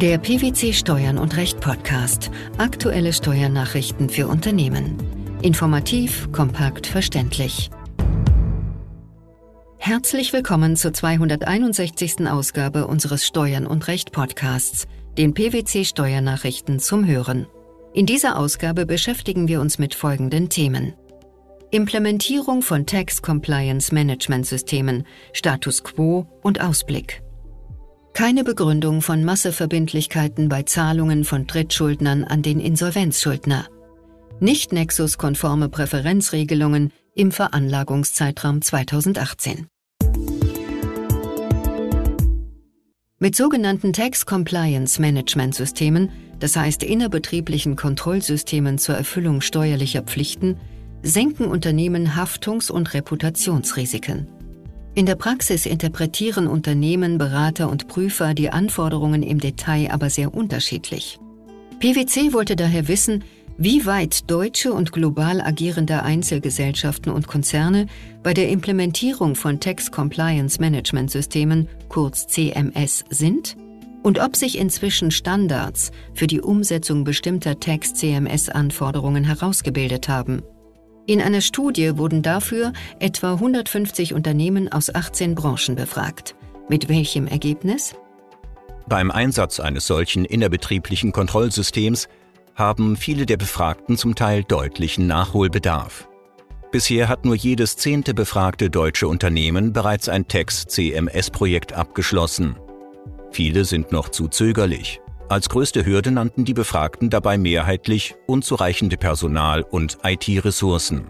Der PwC Steuern und Recht Podcast. Aktuelle Steuernachrichten für Unternehmen. Informativ, kompakt, verständlich. Herzlich willkommen zur 261. Ausgabe unseres Steuern und Recht Podcasts, den PwC Steuernachrichten zum Hören. In dieser Ausgabe beschäftigen wir uns mit folgenden Themen. Implementierung von Tax Compliance Management Systemen, Status quo und Ausblick. Keine Begründung von Masseverbindlichkeiten bei Zahlungen von Drittschuldnern an den Insolvenzschuldner. Nicht Nexus-konforme Präferenzregelungen im Veranlagungszeitraum 2018. Mit sogenannten Tax Compliance Management Systemen, das heißt innerbetrieblichen Kontrollsystemen zur Erfüllung steuerlicher Pflichten, senken Unternehmen Haftungs- und Reputationsrisiken. In der Praxis interpretieren Unternehmen, Berater und Prüfer die Anforderungen im Detail aber sehr unterschiedlich. PwC wollte daher wissen, wie weit deutsche und global agierende Einzelgesellschaften und Konzerne bei der Implementierung von Tax Compliance Management Systemen, kurz CMS, sind und ob sich inzwischen Standards für die Umsetzung bestimmter Tax CMS Anforderungen herausgebildet haben. In einer Studie wurden dafür etwa 150 Unternehmen aus 18 Branchen befragt. Mit welchem Ergebnis? Beim Einsatz eines solchen innerbetrieblichen Kontrollsystems haben viele der Befragten zum Teil deutlichen Nachholbedarf. Bisher hat nur jedes zehnte befragte deutsche Unternehmen bereits ein Text-CMS-Projekt abgeschlossen. Viele sind noch zu zögerlich. Als größte Hürde nannten die Befragten dabei mehrheitlich unzureichende Personal- und IT-Ressourcen.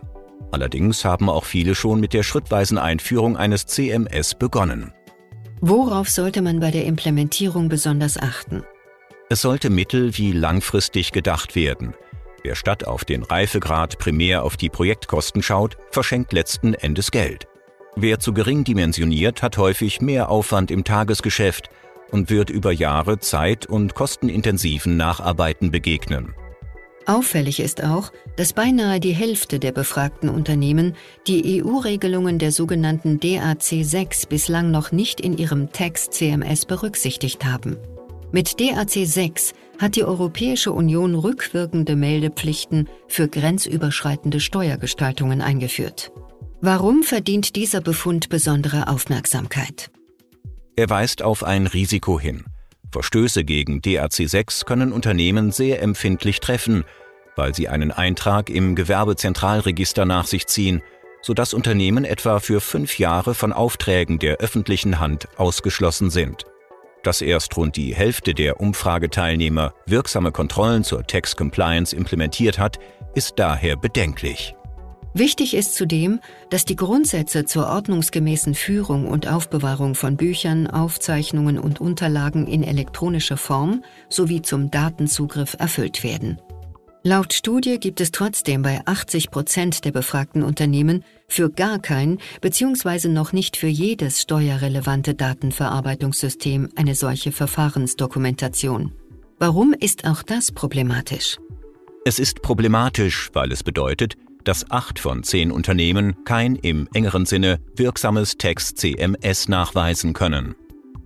Allerdings haben auch viele schon mit der schrittweisen Einführung eines CMS begonnen. Worauf sollte man bei der Implementierung besonders achten? Es sollte mittel- wie langfristig gedacht werden. Wer statt auf den Reifegrad primär auf die Projektkosten schaut, verschenkt letzten Endes Geld. Wer zu gering dimensioniert, hat häufig mehr Aufwand im Tagesgeschäft und wird über Jahre zeit- und kostenintensiven Nacharbeiten begegnen. Auffällig ist auch, dass beinahe die Hälfte der befragten Unternehmen die EU-Regelungen der sogenannten DAC 6 bislang noch nicht in ihrem Tax CMS berücksichtigt haben. Mit DAC 6 hat die Europäische Union rückwirkende Meldepflichten für grenzüberschreitende Steuergestaltungen eingeführt. Warum verdient dieser Befund besondere Aufmerksamkeit? Er weist auf ein Risiko hin. Verstöße gegen DAC 6 können Unternehmen sehr empfindlich treffen, weil sie einen Eintrag im Gewerbezentralregister nach sich ziehen, sodass Unternehmen etwa für fünf Jahre von Aufträgen der öffentlichen Hand ausgeschlossen sind. Dass erst rund die Hälfte der Umfrageteilnehmer wirksame Kontrollen zur Tax Compliance implementiert hat, ist daher bedenklich. Wichtig ist zudem, dass die Grundsätze zur ordnungsgemäßen Führung und Aufbewahrung von Büchern, Aufzeichnungen und Unterlagen in elektronischer Form sowie zum Datenzugriff erfüllt werden. Laut Studie gibt es trotzdem bei 80 Prozent der befragten Unternehmen für gar kein bzw. noch nicht für jedes steuerrelevante Datenverarbeitungssystem eine solche Verfahrensdokumentation. Warum ist auch das problematisch? Es ist problematisch, weil es bedeutet, dass acht von zehn Unternehmen kein im engeren Sinne wirksames Text-CMS nachweisen können.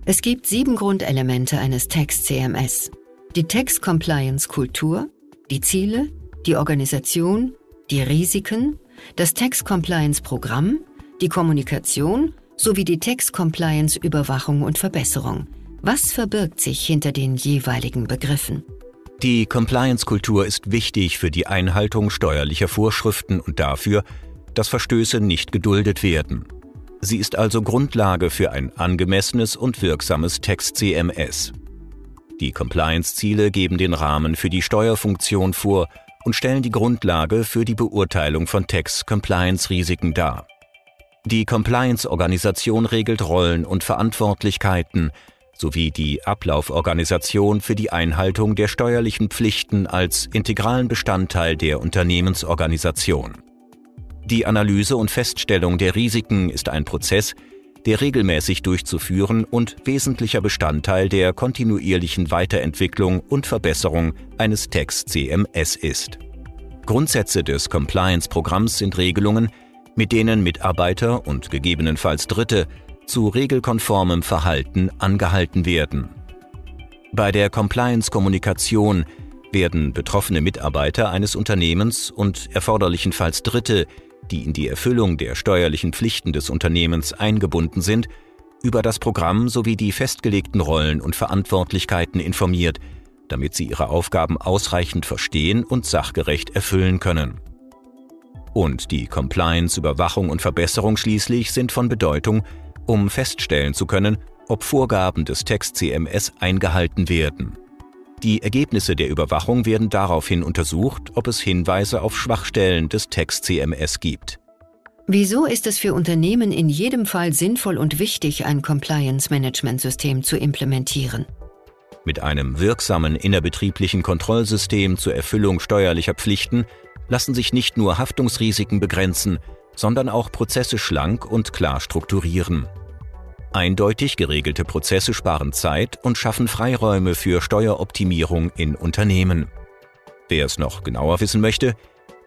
Es gibt sieben Grundelemente eines Text-CMS. Die Text-Compliance-Kultur, die Ziele, die Organisation, die Risiken, das Text-Compliance-Programm, die Kommunikation sowie die Text-Compliance-Überwachung und Verbesserung. Was verbirgt sich hinter den jeweiligen Begriffen? Die Compliance-Kultur ist wichtig für die Einhaltung steuerlicher Vorschriften und dafür, dass Verstöße nicht geduldet werden. Sie ist also Grundlage für ein angemessenes und wirksames Text-CMS. Die Compliance-Ziele geben den Rahmen für die Steuerfunktion vor und stellen die Grundlage für die Beurteilung von Tax-Compliance-Risiken dar. Die Compliance-Organisation regelt Rollen und Verantwortlichkeiten, sowie die Ablauforganisation für die Einhaltung der steuerlichen Pflichten als integralen Bestandteil der Unternehmensorganisation. Die Analyse und Feststellung der Risiken ist ein Prozess, der regelmäßig durchzuführen und wesentlicher Bestandteil der kontinuierlichen Weiterentwicklung und Verbesserung eines Text-CMS ist. Grundsätze des Compliance-Programms sind Regelungen, mit denen Mitarbeiter und gegebenenfalls Dritte zu regelkonformem Verhalten angehalten werden. Bei der Compliance-Kommunikation werden betroffene Mitarbeiter eines Unternehmens und erforderlichenfalls Dritte, die in die Erfüllung der steuerlichen Pflichten des Unternehmens eingebunden sind, über das Programm sowie die festgelegten Rollen und Verantwortlichkeiten informiert, damit sie ihre Aufgaben ausreichend verstehen und sachgerecht erfüllen können. Und die Compliance, Überwachung und Verbesserung schließlich sind von Bedeutung, um feststellen zu können, ob Vorgaben des Text-CMS eingehalten werden. Die Ergebnisse der Überwachung werden daraufhin untersucht, ob es Hinweise auf Schwachstellen des Text-CMS gibt. Wieso ist es für Unternehmen in jedem Fall sinnvoll und wichtig, ein Compliance-Management-System zu implementieren? Mit einem wirksamen innerbetrieblichen Kontrollsystem zur Erfüllung steuerlicher Pflichten lassen sich nicht nur Haftungsrisiken begrenzen, sondern auch Prozesse schlank und klar strukturieren. Eindeutig geregelte Prozesse sparen Zeit und schaffen Freiräume für Steueroptimierung in Unternehmen. Wer es noch genauer wissen möchte,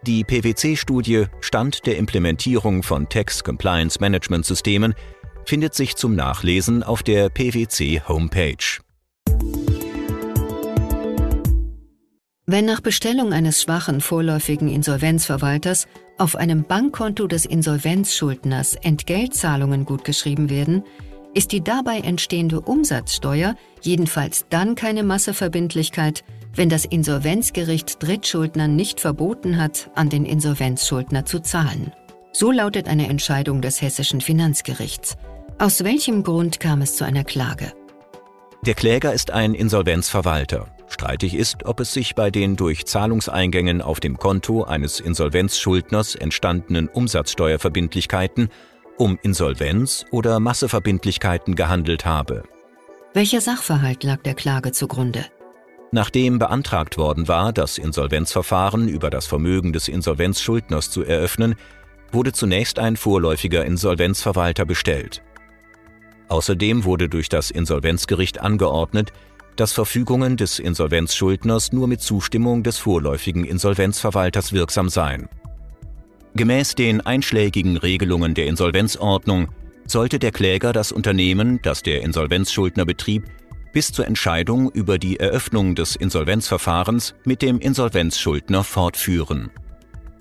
die PwC-Studie Stand der Implementierung von Tax Compliance Management Systemen findet sich zum Nachlesen auf der PwC Wenn nach Bestellung eines schwachen vorläufigen Insolvenzverwalters auf einem Bankkonto des Insolvenzschuldners Entgeltzahlungen gutgeschrieben werden, ist die dabei entstehende Umsatzsteuer jedenfalls dann keine Masseverbindlichkeit, wenn das Insolvenzgericht Drittschuldnern nicht verboten hat, an den Insolvenzschuldner zu zahlen. So lautet eine Entscheidung des hessischen Finanzgerichts. Aus welchem Grund kam es zu einer Klage? Der Kläger ist ein Insolvenzverwalter. Streitig ist, ob es sich bei den durch Zahlungseingängen auf dem Konto eines Insolvenzschuldners entstandenen Umsatzsteuerverbindlichkeiten um Insolvenz oder Masseverbindlichkeiten gehandelt habe. Welcher Sachverhalt lag der Klage zugrunde? Nachdem beantragt worden war, das Insolvenzverfahren über das Vermögen des Insolvenzschuldners zu eröffnen, wurde zunächst ein vorläufiger Insolvenzverwalter bestellt. Außerdem wurde durch das Insolvenzgericht angeordnet, dass Verfügungen des Insolvenzschuldners nur mit Zustimmung des vorläufigen Insolvenzverwalters wirksam seien. Gemäß den einschlägigen Regelungen der Insolvenzordnung sollte der Kläger das Unternehmen, das der Insolvenzschuldner betrieb, bis zur Entscheidung über die Eröffnung des Insolvenzverfahrens mit dem Insolvenzschuldner fortführen.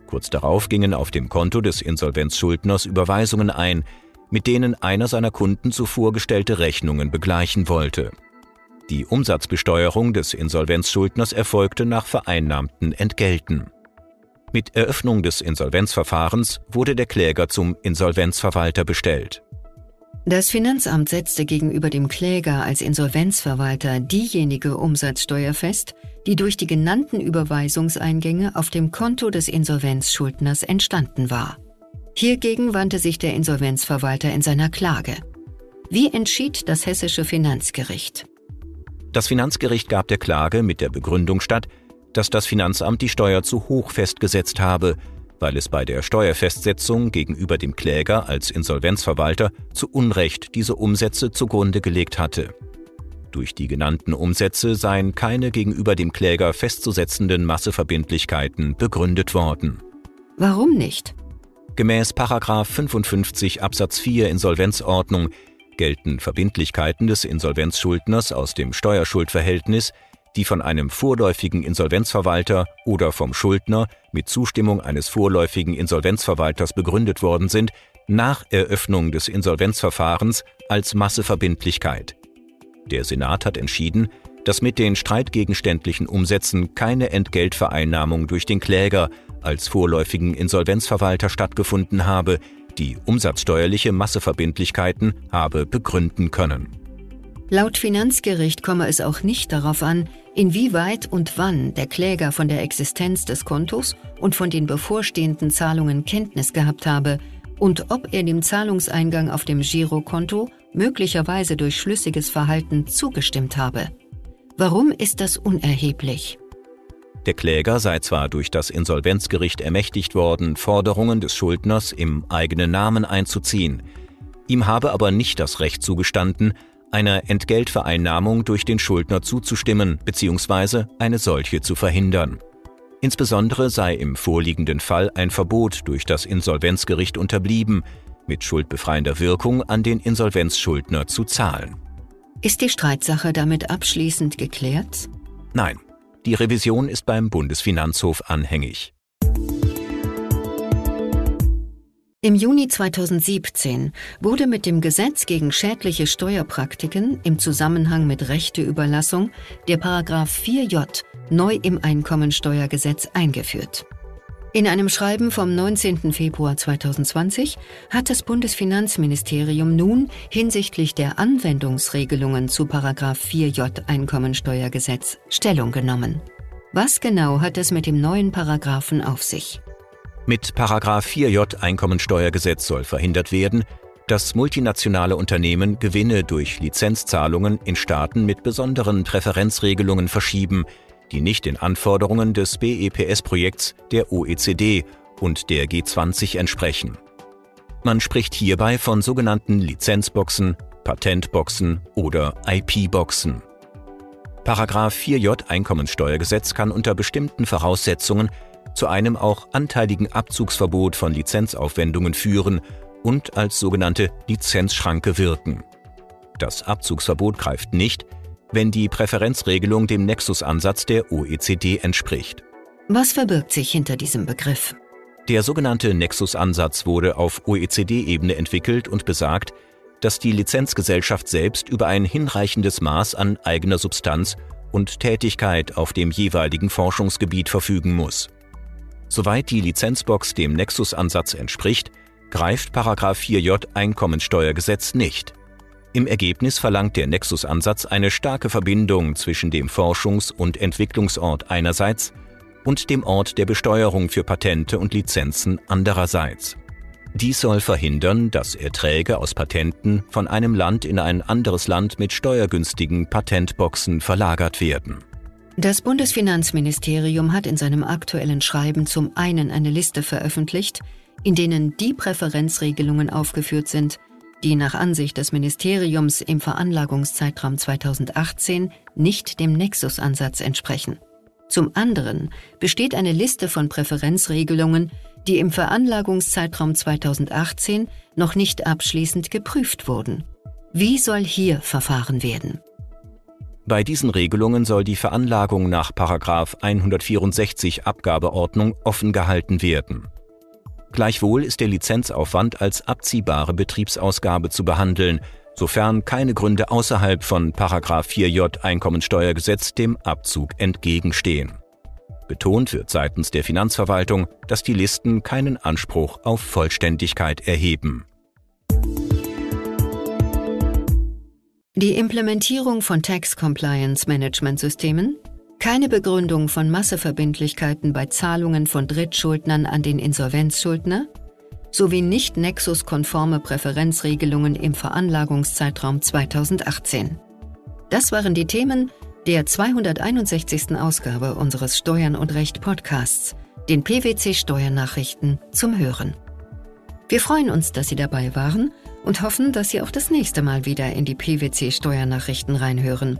Kurz darauf gingen auf dem Konto des Insolvenzschuldners Überweisungen ein, mit denen einer seiner Kunden zuvor gestellte Rechnungen begleichen wollte. Die Umsatzbesteuerung des Insolvenzschuldners erfolgte nach vereinnahmten Entgelten. Mit Eröffnung des Insolvenzverfahrens wurde der Kläger zum Insolvenzverwalter bestellt. Das Finanzamt setzte gegenüber dem Kläger als Insolvenzverwalter diejenige Umsatzsteuer fest, die durch die genannten Überweisungseingänge auf dem Konto des Insolvenzschuldners entstanden war. Hiergegen wandte sich der Insolvenzverwalter in seiner Klage. Wie entschied das hessische Finanzgericht? Das Finanzgericht gab der Klage mit der Begründung statt, dass das Finanzamt die Steuer zu hoch festgesetzt habe, weil es bei der Steuerfestsetzung gegenüber dem Kläger als Insolvenzverwalter zu Unrecht diese Umsätze zugrunde gelegt hatte. Durch die genannten Umsätze seien keine gegenüber dem Kläger festzusetzenden Masseverbindlichkeiten begründet worden. Warum nicht? Gemäß 55 Absatz 4 Insolvenzordnung gelten Verbindlichkeiten des Insolvenzschuldners aus dem Steuerschuldverhältnis die von einem vorläufigen Insolvenzverwalter oder vom Schuldner mit Zustimmung eines vorläufigen Insolvenzverwalters begründet worden sind, nach Eröffnung des Insolvenzverfahrens als Masseverbindlichkeit. Der Senat hat entschieden, dass mit den streitgegenständlichen Umsätzen keine Entgeltvereinnahmung durch den Kläger als vorläufigen Insolvenzverwalter stattgefunden habe, die umsatzsteuerliche Masseverbindlichkeiten habe begründen können. Laut Finanzgericht komme es auch nicht darauf an, inwieweit und wann der Kläger von der Existenz des Kontos und von den bevorstehenden Zahlungen Kenntnis gehabt habe und ob er dem Zahlungseingang auf dem Girokonto möglicherweise durch schlüssiges Verhalten zugestimmt habe. Warum ist das unerheblich? Der Kläger sei zwar durch das Insolvenzgericht ermächtigt worden, Forderungen des Schuldners im eigenen Namen einzuziehen, ihm habe aber nicht das Recht zugestanden, einer Entgeltvereinnahmung durch den Schuldner zuzustimmen bzw. eine solche zu verhindern. Insbesondere sei im vorliegenden Fall ein Verbot durch das Insolvenzgericht unterblieben, mit schuldbefreiender Wirkung an den Insolvenzschuldner zu zahlen. Ist die Streitsache damit abschließend geklärt? Nein, die Revision ist beim Bundesfinanzhof anhängig. Im Juni 2017 wurde mit dem Gesetz gegen schädliche Steuerpraktiken im Zusammenhang mit Rechteüberlassung der Paragraph 4j neu im Einkommensteuergesetz eingeführt. In einem Schreiben vom 19. Februar 2020 hat das Bundesfinanzministerium nun hinsichtlich der Anwendungsregelungen zu Paragraph 4j Einkommensteuergesetz Stellung genommen. Was genau hat es mit dem neuen Paragraphen auf sich? Mit Paragraph 4j Einkommensteuergesetz soll verhindert werden, dass multinationale Unternehmen Gewinne durch Lizenzzahlungen in Staaten mit besonderen Präferenzregelungen verschieben, die nicht den Anforderungen des BEPS-Projekts der OECD und der G20 entsprechen. Man spricht hierbei von sogenannten Lizenzboxen, Patentboxen oder IP-Boxen. Paragraph 4j Einkommensteuergesetz kann unter bestimmten Voraussetzungen zu einem auch anteiligen Abzugsverbot von Lizenzaufwendungen führen und als sogenannte Lizenzschranke wirken. Das Abzugsverbot greift nicht, wenn die Präferenzregelung dem Nexus-Ansatz der OECD entspricht. Was verbirgt sich hinter diesem Begriff? Der sogenannte Nexus-Ansatz wurde auf OECD-Ebene entwickelt und besagt, dass die Lizenzgesellschaft selbst über ein hinreichendes Maß an eigener Substanz und Tätigkeit auf dem jeweiligen Forschungsgebiet verfügen muss. Soweit die Lizenzbox dem Nexus-Ansatz entspricht, greift 4j Einkommensteuergesetz nicht. Im Ergebnis verlangt der Nexus-Ansatz eine starke Verbindung zwischen dem Forschungs- und Entwicklungsort einerseits und dem Ort der Besteuerung für Patente und Lizenzen andererseits. Dies soll verhindern, dass Erträge aus Patenten von einem Land in ein anderes Land mit steuergünstigen Patentboxen verlagert werden. Das Bundesfinanzministerium hat in seinem aktuellen Schreiben zum einen eine Liste veröffentlicht, in denen die Präferenzregelungen aufgeführt sind, die nach Ansicht des Ministeriums im Veranlagungszeitraum 2018 nicht dem Nexus-Ansatz entsprechen. Zum anderen besteht eine Liste von Präferenzregelungen, die im Veranlagungszeitraum 2018 noch nicht abschließend geprüft wurden. Wie soll hier verfahren werden? Bei diesen Regelungen soll die Veranlagung nach 164 Abgabeordnung offen gehalten werden. Gleichwohl ist der Lizenzaufwand als abziehbare Betriebsausgabe zu behandeln, sofern keine Gründe außerhalb von 4j Einkommensteuergesetz dem Abzug entgegenstehen. Betont wird seitens der Finanzverwaltung, dass die Listen keinen Anspruch auf Vollständigkeit erheben. Die Implementierung von Tax Compliance Management Systemen, keine Begründung von Masseverbindlichkeiten bei Zahlungen von Drittschuldnern an den Insolvenzschuldner sowie nicht Nexus-konforme Präferenzregelungen im Veranlagungszeitraum 2018. Das waren die Themen der 261. Ausgabe unseres Steuern und Recht Podcasts, den PwC Steuernachrichten zum Hören. Wir freuen uns, dass Sie dabei waren und hoffen, dass Sie auch das nächste Mal wieder in die PwC Steuernachrichten reinhören.